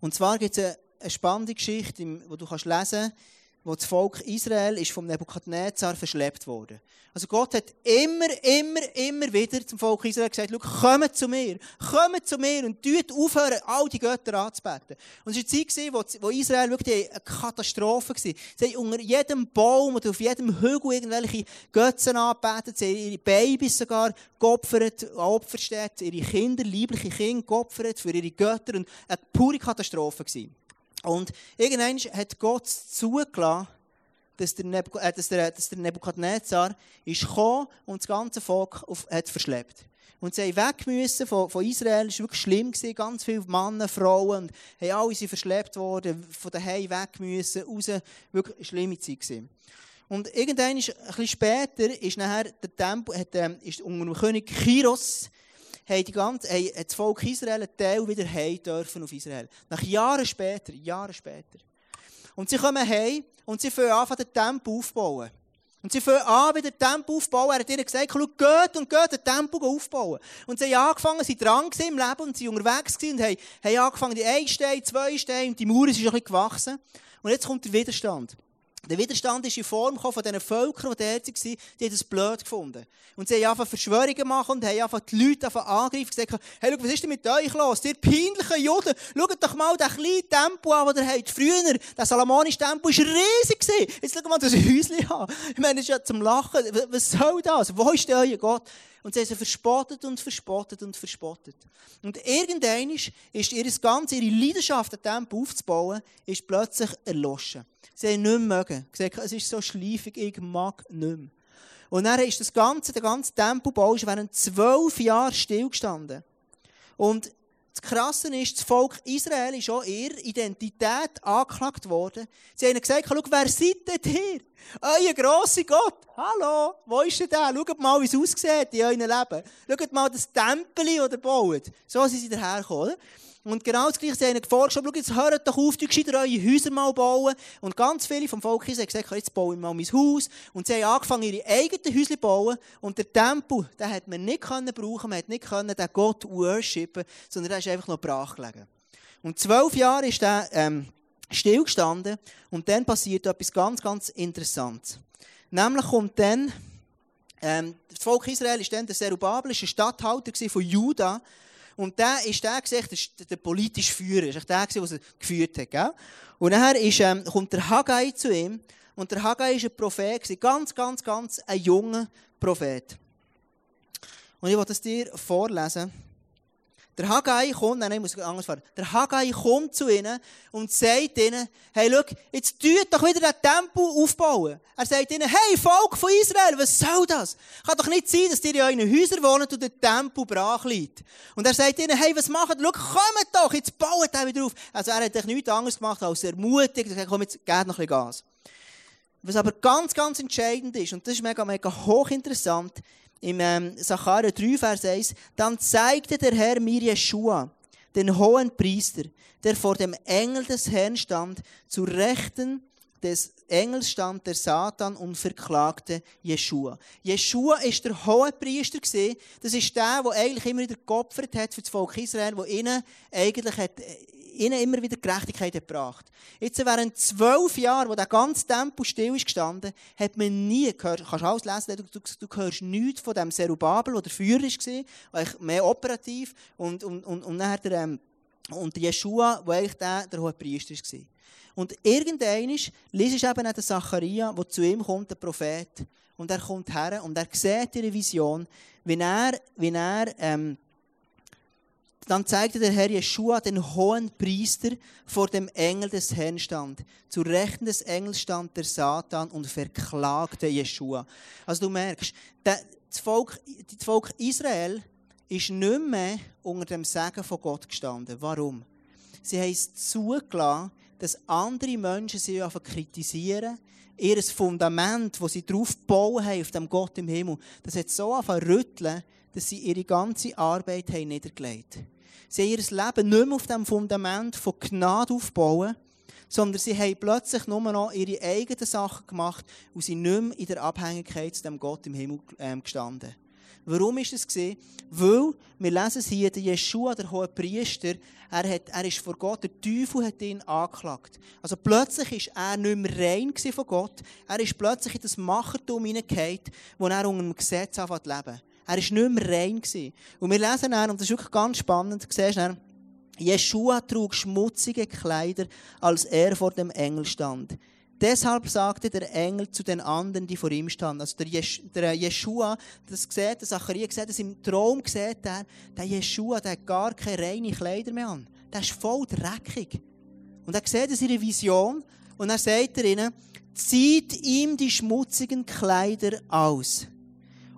Speaker 1: Und zwar gibt es eine, eine spannende Geschichte, die du kannst lesen kannst wo das Volk Israel ist vom Nebukadnezar verschleppt wurde. Also Gott hat immer, immer, immer wieder zum Volk Israel gesagt, kommt zu mir, kommt zu mir und tut aufhören, all die Götter anzubeten. Und es war eine Zeit, wo, wo Israel wirklich eine Katastrophe war. Sie haben unter jedem Baum oder auf jedem Hügel irgendwelche Götzen angebetet, sie haben ihre Babys sogar geopfert, Opferstätte, ihre Kinder, liebliche Kinder geopfert für ihre Götter und eine pure Katastrophe gewesen. Und irgendwann hat Gott zugelassen, dass der, Nebu äh, der, Nebukadnezar ist gekommen und das ganze Volk auf, hat verschleppt. Und sie weg müssen von, von Israel. Es war wirklich schlimm. Gewesen. Ganz viele Männer, Frauen. Und haben alle sind verschleppt worden, von daheim weg müssen, raus. Wirklich eine schlimme Zeit. Gewesen. Und irgendwann, ein bisschen später, ist nachher der Tempel, hat, ähm, ist unter dem König Chiros, haben, die ganze, haben das Volk Israel einen Teil wieder heim dürfen auf Israel. Nach Jahren später, Jahre später. Und sie kommen heim und sie fangen an, den Tempel aufzubauen. Und sie fangen an, wieder den Tempel aufzubauen. Er hat ihnen gesagt, schau, geht und geht den Tempel aufbauen. Und sie haben angefangen, sie dran im Leben und sie unterwegs und haben, haben angefangen, die ein Stein, zwei Steine und die Mauer ist ein bisschen gewachsen. Und jetzt kommt der Widerstand. Der Widerstand ist in Form von diesen Völkern, die dort waren, die haben es blöd gefunden. Und sie haben einfach Verschwörungen gemacht und haben einfach die Leute einfach angegriffen und gesagt, hey, schau, was ist denn mit euch los? Ihr peinlichen Juden, schaut doch mal den kleinen Tempel an, den ihr habt. Früher, der salomonische Tempel war riesig. Jetzt schaut mal das Häuschen an. Ich meine, das ist ja zum Lachen. Was soll das? Wo ist denn euer Gott? Und sie haben sie verspottet und verspottet und verspottet. Und irgendwann ist ihr Ganze, ihre Leidenschaft, den Tempel aufzubauen, ist plötzlich erloschen. Sie haben nicht mögen. Gesagt, es ist so schleifig, ich mag nicht mehr. Und dann ist das ganze, der ganze Tempelbau während zwölf Jahren stillgestanden. Und das Krasse ist, das Volk Israel ist auch ihre Identität angeklagt worden. Sie haben gesagt, schau, wer seid denn ihr? Euer grosser Gott. Hallo, wo ist denn der? Schaut mal, wie es aussieht in eurem Leben. Schaut mal das Tempel, das ihr baut. So sind sie dahergekommen. Und genau das Gleiche, sie haben vorgeschlagen, schau, jetzt hört doch auf, die gescheiter eure Häuser mal bauen. Und ganz viele vom Volk haben gesagt, jetzt baue ich mal mein Haus. Und sie haben angefangen, ihre eigenen Häuser zu bauen. Und der Tempel, den hat man nicht können brauchen, man hat nicht können den Gott worshipen, sondern der ist einfach noch brach gelegen. Und zwölf Jahre ist der, ähm, stillgestanden. Und dann passiert etwas ganz, ganz Interessantes. Nämlich kommt dann, ähm, das Volk Israel ist dann der Zerubabel, ist ein Statthalter von Juda. Und der ist der, der, der politische Führer, ist der, der er geführt hat. Gell? Und nachher ist, ähm, kommt der Haggai zu ihm. Und der Haggai ist ein Prophet, ganz, ganz, ganz ein junger Prophet. Und ich will das dir vorlesen. Der Haggai kommt, nein, ich muss anders fahren. Der Haggai kommt zu ihnen und sagt ihnen, hey, schau, jetzt tut doch wieder den Tempel aufbauen. Er sagt ihnen, hey, Volk von Israel, was soll das? Kann doch nicht sein, dass ihr in euren Häusern wohnt und der Tempel brach liegt. Und er sagt ihnen, hey, was macht ihr? Schau, kommt doch, jetzt baut er wieder auf. Also er hat nichts anderes gemacht als ermutigt, er sagt, komm, jetzt geht noch ein bisschen Gas. Was aber ganz, ganz entscheidend ist, und das ist mega, mega hochinteressant, im ähm, Sacharja 3, Vers 1, dann zeigte der Herr mir Jeschua, den hohen Priester, der vor dem Engel des Herrn stand, zu Rechten des Engelsstand der Satan und verklagte Jeschua. Jeschua ist der Hohepriester gewesen. Das ist der, der eigentlich immer wieder geopfert hat für das Volk Israel, der ihnen eigentlich hat, ihnen immer wieder Gerechtigkeit gebracht. Jetzt während zwölf Jahren, wo der ganze Tempel still ist gestanden, hat man nie gehört, kannst du alles lesen, du, du, du hörst nichts von dem Serubabel, der der Führer war, mehr operativ, und, und, und, und nachher der, ähm, und Jeshua, der eigentlich der, der hohe Priester war. Und irgendwann liest du eben den Zacharia, der zu ihm kommt, der Prophet, und er kommt her und er sieht ihre Vision, wie er, wie er ähm, dann zeigte der Herr Jeschua den hohen Priester vor dem Engel des Herrn stand. Zu Rechten des Engels stand der Satan und verklagte Jeschua. Also du merkst, das Volk, das Volk Israel ist nicht mehr unter dem Segen von Gott gestanden. Warum? Sie haben es zugelassen, dass andere Menschen sie kritisieren, ihr Fundament, das sie drauf gebaut haben, auf dem Gott im Himmel, das hat so angefangen rütteln, dass sie ihre ganze Arbeit haben niedergelegt haben. Sie haben ihr Leben nicht mehr auf dem Fundament von Gnade aufbauen, sondern sie haben plötzlich nur noch ihre eigenen Sachen gemacht und sind nicht mehr in der Abhängigkeit zu dem Gott im Himmel ähm, gestanden. Warum ist es gesehen? Weil, wir lesen es hier, der Jeshua, der hohe Priester, er, hat, er ist vor Gott, der Teufel hat ihn angeklagt. Also plötzlich ist er nicht mehr rein von Gott. Er ist plötzlich in das Machertum hineingehauen, wo er unter dem Gesetz anfängt zu leben. Er war nicht mehr rein. Und wir lesen dann, und das ist wirklich ganz spannend, du siehst dann, Jeshua trug schmutzige Kleider, als er vor dem Engel stand. Deshalb sagte der Engel zu den anderen, die vor ihm standen. Also der, Jesch, das sieht, der Zacharia sieht das im Traum, sieht er, der Jeshua, der hat gar keine reinen Kleider mehr an. Der ist voll dreckig. Und er sieht das in ihrer Vision und er sagt er ihnen, zieht ihm die schmutzigen Kleider aus.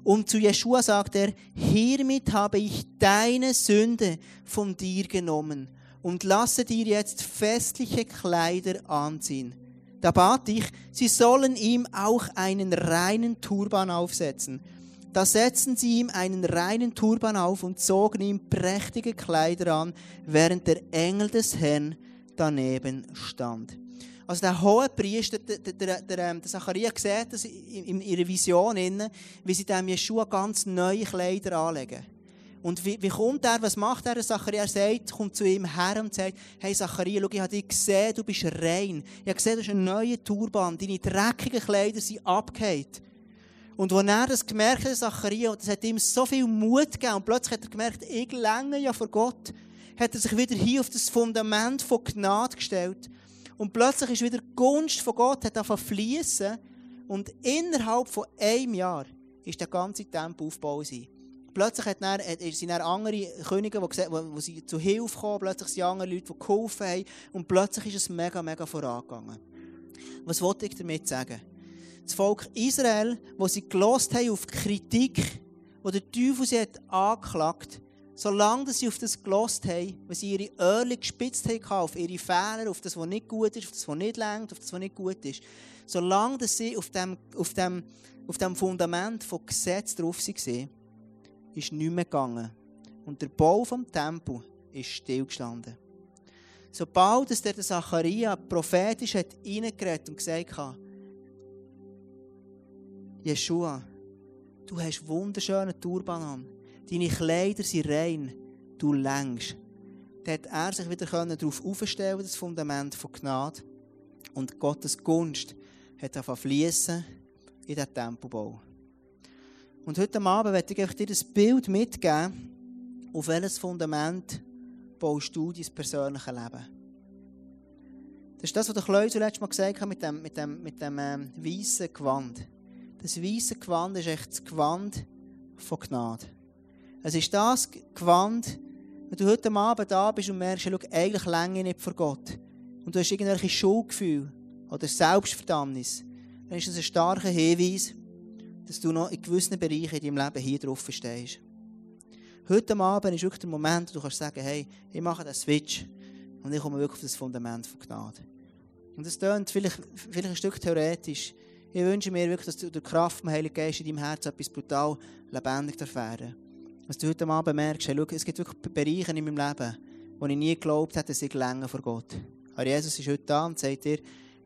Speaker 1: Und zu Jeshua sagt er, hiermit habe ich deine Sünde von dir genommen und lasse dir jetzt festliche Kleider anziehen. Da bat ich, sie sollen ihm auch einen reinen Turban aufsetzen. Da setzten sie ihm einen reinen Turban auf und zogen ihm prächtige Kleider an, während der Engel des Herrn daneben stand. Also der hohe Priester, der, der, der, der ähm, Zacharia sieht das in, ihrer Vision, wie sie dem Jeschua ganz neue Kleider anlegen. Und wie, wie kommt er, was macht er? Zacharia sagt, kommt zu ihm her und sagt, hey Zacharia, schau, ich habe dich gesehen, du bist rein. Ich habe gesehen, du hast einen neuen Turban, deine dreckigen Kleider sind abgehakt. Und als er das gemerkt hat, Zacharia, das hat ihm so viel Mut gegeben, und plötzlich hat er gemerkt, ich länge ja vor Gott, hat er sich wieder hier auf das Fundament von Gnade gestellt. Und plötzlich ist wieder die Gunst von Gott hat fließen. Und innerhalb von einem Jahr ist der ganze Tempel aufgebaut plötzlich hat dann, sind dann andere Könige, die, die, die sie zu Hilfe kommen, plötzlich sind andere Leute, die geholfen haben und plötzlich ist es mega, mega vorangegangen. Was wollte ich damit sagen? Das Volk Israel, wo sie gelost haben auf Kritik, wo der Teufel sie hat angeklagt, solange sie auf das gelost haben, wenn sie ihre Öhrchen gespitzt haben auf ihre Fehler, auf das, was nicht gut ist, auf das, was nicht längt, auf das, was nicht gut ist, solange sie auf dem, auf dem, auf dem Fundament von Gesetz drauf waren, ist nicht mehr gegangen. Und der Bau vom Tempel ist stillgestanden. Sobald es der Zacharia prophetisch hat reingeredet und gesagt hat, Jeshua, du hast wunderschöne Turban an, deine Kleider sind rein, du längst. Dann hat er sich wieder darauf aufstellen das Fundament von Gnade. Und Gottes Gunst hat angefangen fließen in den Tempelbau. Und heute Abend möchte ich dir ein Bild mitgeben, auf welches Fundament baust du dein persönliche Leben. Das ist das, was der Kleusel letztes Mal gesagt hat mit dem, mit dem, mit dem ähm, weißen Gewand. Das weiße Gewand ist echt das Gewand von Gnade. Es ist das Gewand, wenn du heute Abend da bist und merkst, schau, eigentlich länger nicht vor Gott. Und du hast irgendwelche Schuldgefühle oder Selbstverdammnis. Dann ist das ein starker Hinweis, dass du noch in gewissen Bereichen in deinem Leben hier drauf stehst. Heute Abend ist wirklich der Moment, wo du kannst sagen, hey, ich mache den Switch und ich komme wirklich auf das Fundament von Gnade. Und das klingt vielleicht, vielleicht ein Stück theoretisch. Ich wünsche mir wirklich, dass du durch Kraft vom Heiligen Geist in deinem Herzen etwas brutal lebendig erfahren Dass du heute Abend merkst, hey, schau, es gibt wirklich Bereiche in meinem Leben, wo ich nie geglaubt hätte, dass ich länger vor Gott. Aber Jesus ist heute da und sagt dir,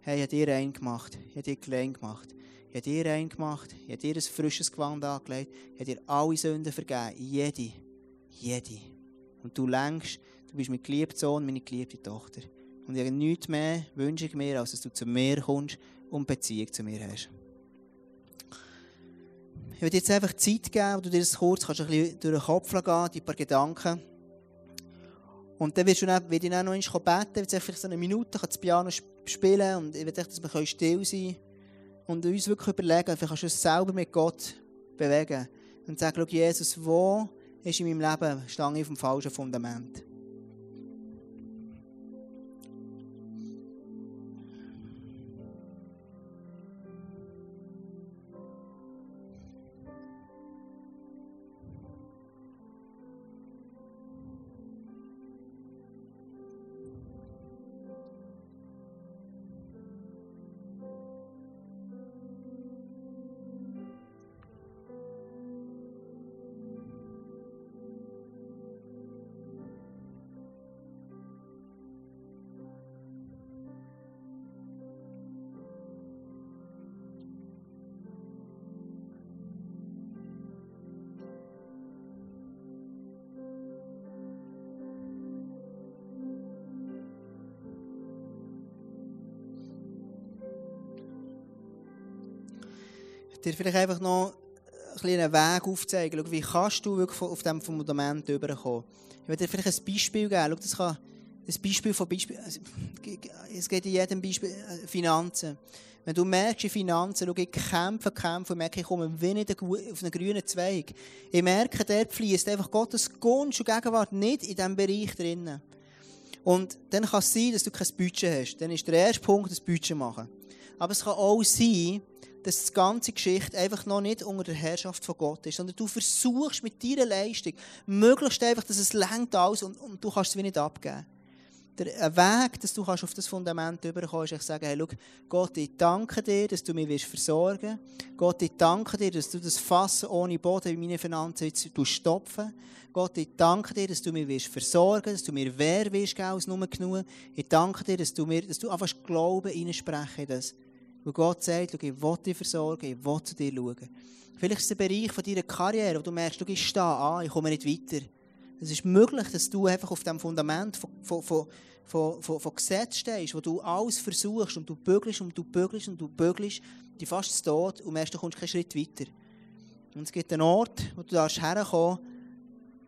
Speaker 1: hey, ich habe dir rein gemacht, ich habe dir klein gemacht, ich habe dir rein gemacht, ich habe dir ein frisches Gewand angelegt, ich habe dir alle Sünden vergeben, jede, jede. Und du längst, du bist mein geliebter Sohn, meine geliebte Tochter. Und ich habe nichts mehr, wünsche ich mir, als dass du zu mir kommst und Beziehung zu mir hast. Ich würde jetzt einfach Zeit geben, wo du dir das kurz kannst, ein bisschen durch den Kopf gehen, die paar Gedanken. Und dann wirst du dann, wenn ich dann noch einmal beten kann, vielleicht so eine Minute das Piano spielen und ich will, dass wir still sein können und uns wirklich überlegen, vielleicht kannst du es selber mit Gott bewegen und sagen, Jesus, wo ist in meinem Leben, ich auf dem falschen Fundament? Dir vielleicht einfach noch ein einen Weg aufzeigen. Schau, wie kannst du wirklich auf diesem Fundament überkommen? Ich werde dir vielleicht ein Beispiel geben. Schau, das kann ein Beispiel von Beispiel. Also, es geht in jedem Beispiel äh, Finanzen. Wenn du merkst, in Finanzen, schau, ich kämpfe, kämpfe und merke, ich komme wie nicht auf einen grünen Zweig. Ich merke, dort fließt einfach Gottes Gunst und Gegenwart nicht in diesem Bereich drinnen. Und dann kann es sein, dass du kein Budget hast. Dann ist der erste Punkt, das Budget machen. Aber es kann auch sein, dass die ganze Geschichte einfach noch nicht unter der Herrschaft von Gott ist, sondern du versuchst mit deiner Leistung möglichst einfach, dass es längt alles und, und du kannst es wie nicht abgeben. Der Weg, dass du auf das Fundament überkommen ist, ich sage, hey, schau, Gott, ich danke dir, dass du mich willst versorgen Gott, ich danke dir, dass du das Fass ohne Boden in meine Finanzen jetzt stopfen Gott, ich danke dir, dass du mich willst versorgen dass du mir wer willst als nur genug. Ich danke dir, dass du mir, dass du einfach Glauben reinsprechen das. Wo Gott sagt, ich will dich versorgen, ich will zu dir schauen. Vielleicht ist es ein Bereich von deiner Karriere, wo du merkst, du gehst da an, ich komme nicht weiter. Es ist möglich, dass du einfach auf dem Fundament von, von, von, von, von, von Gesetz stehst, wo du alles versuchst und du bügelst und du bügelst und du bügelst, die fast zu Tod und merkst, du kommst keinen Schritt weiter. Und es gibt einen Ort, wo du darfst herkommen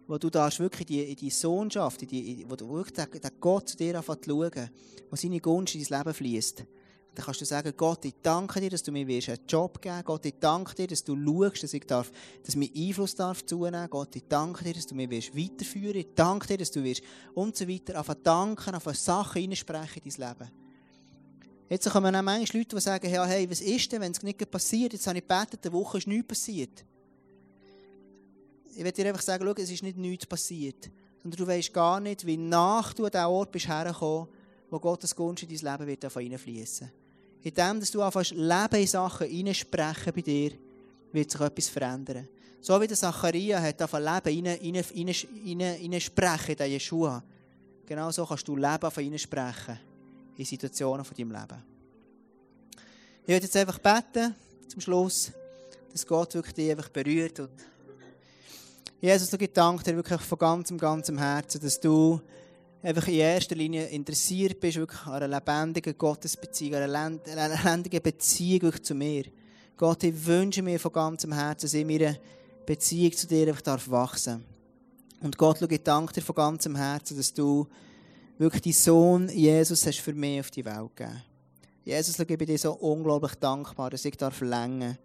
Speaker 1: wo du darfst wirklich die, in die Sohnschaft, in die, wo du wirklich den, den Gott zu dir anfängst zu schauen, wo seine Gunst in dein Leben fließt. Dann kannst du sagen, Gott, ich danke dir, dass du mir einen Job geben Gott, ich danke dir, dass du schaust, dass ich darf, dass mein Einfluss darf zunehmen. Gott, ich danke dir, dass du mich weiterführen Ich danke dir, dass du wirst und so weiter. Auf danken, auf Sachen hineinsprechen in dein Leben. Jetzt kommen auch manchmal Leute, die sagen, ja, hey, was ist denn, wenn es nicht passiert? Jetzt habe ich gebetet, eine Woche ist nichts passiert. Ich will dir einfach sagen, schau, es ist nicht nichts passiert. Sondern du weißt gar nicht, wie nach du an diesen Ort bist hergekommen, wo Gottes Gunst in dein Leben wird reinfließen in dem, dass du anfängst, Leben in Sachen hineinsprechen bei dir, wird sich etwas verändern. So wie der Zacharia hat von Leben hineinsprechen in den Jeshua. Genau so kannst du Leben von hineinsprechen in Situationen von deinem Leben. Ich werde jetzt einfach beten, zum Schluss, dass Gott wirklich dich einfach berührt. Und Jesus, ich danke dir wirklich von ganzem, ganzem Herzen, dass du einfach in erster Linie interessiert bist, wirklich an einer lebendigen Gottesbeziehung, an einer lebendigen Beziehung zu mir. Gott, ich wünsche mir von ganzem Herzen, dass ich meine Beziehung zu dir einfach darf wachsen Und Gott, ich danke dir von ganzem Herzen, dass du wirklich deinen Sohn Jesus hast für mich auf die Welt gegeben. Jesus, ich bin dir so unglaublich dankbar, dass ich darf länger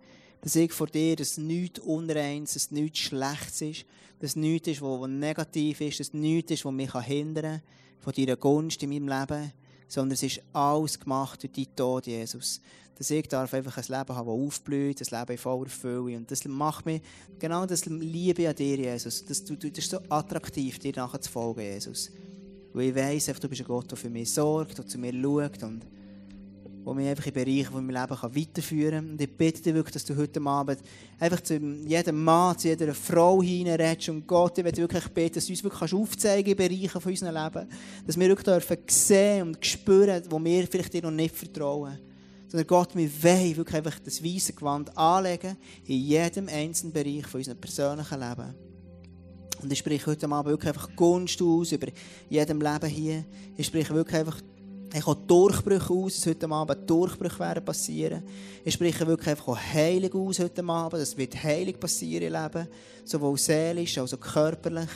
Speaker 1: dass ich vor dir, dass nichts Unreins, dass nichts Schlechtes ist, dass nichts ist, was negativ ist, dass nichts ist, was mich hindern kann von deiner Gunst in meinem Leben, sondern es ist alles gemacht durch deinen Tod, Jesus. Dass ich darf einfach ein Leben haben, das aufblüht, ein Leben in voller Fülle. Und das macht mich, genau das Liebe an dir, Jesus. Das, du, das ist so attraktiv, dir nachher zu folgen, Jesus. Weil ich weiss, du bist ein Gott, der für mich sorgt, der zu mir schaut und die mich einfach in Bereiche von meinem Leben weiterführen kann. Und ich bitte dich wirklich, dass du heute Abend einfach zu jedem Mann, zu jeder Frau hineinredest. Und Gott, ich will wirklich beten, dass du uns wirklich aufzeigen in Bereichen von unserem Leben. Dass wir wirklich dürfen sehen und spüren, wo wir vielleicht dir noch nicht vertrauen. Sondern Gott, wir wollen wirklich einfach das weiße Gewand anlegen in jedem einzelnen Bereich von unserem persönlichen Leben. Und ich spreche heute Abend wirklich einfach Gunst aus über jedem Leben hier. Ich spreche wirklich einfach ich habe Durchbrüche aus, dass heute Abend Durchbrüche werden passieren. Ich spreche wirklich einfach Heilung aus heute Abend. Es wird Heilung passieren im Leben. Sowohl seelisch als auch körperlich.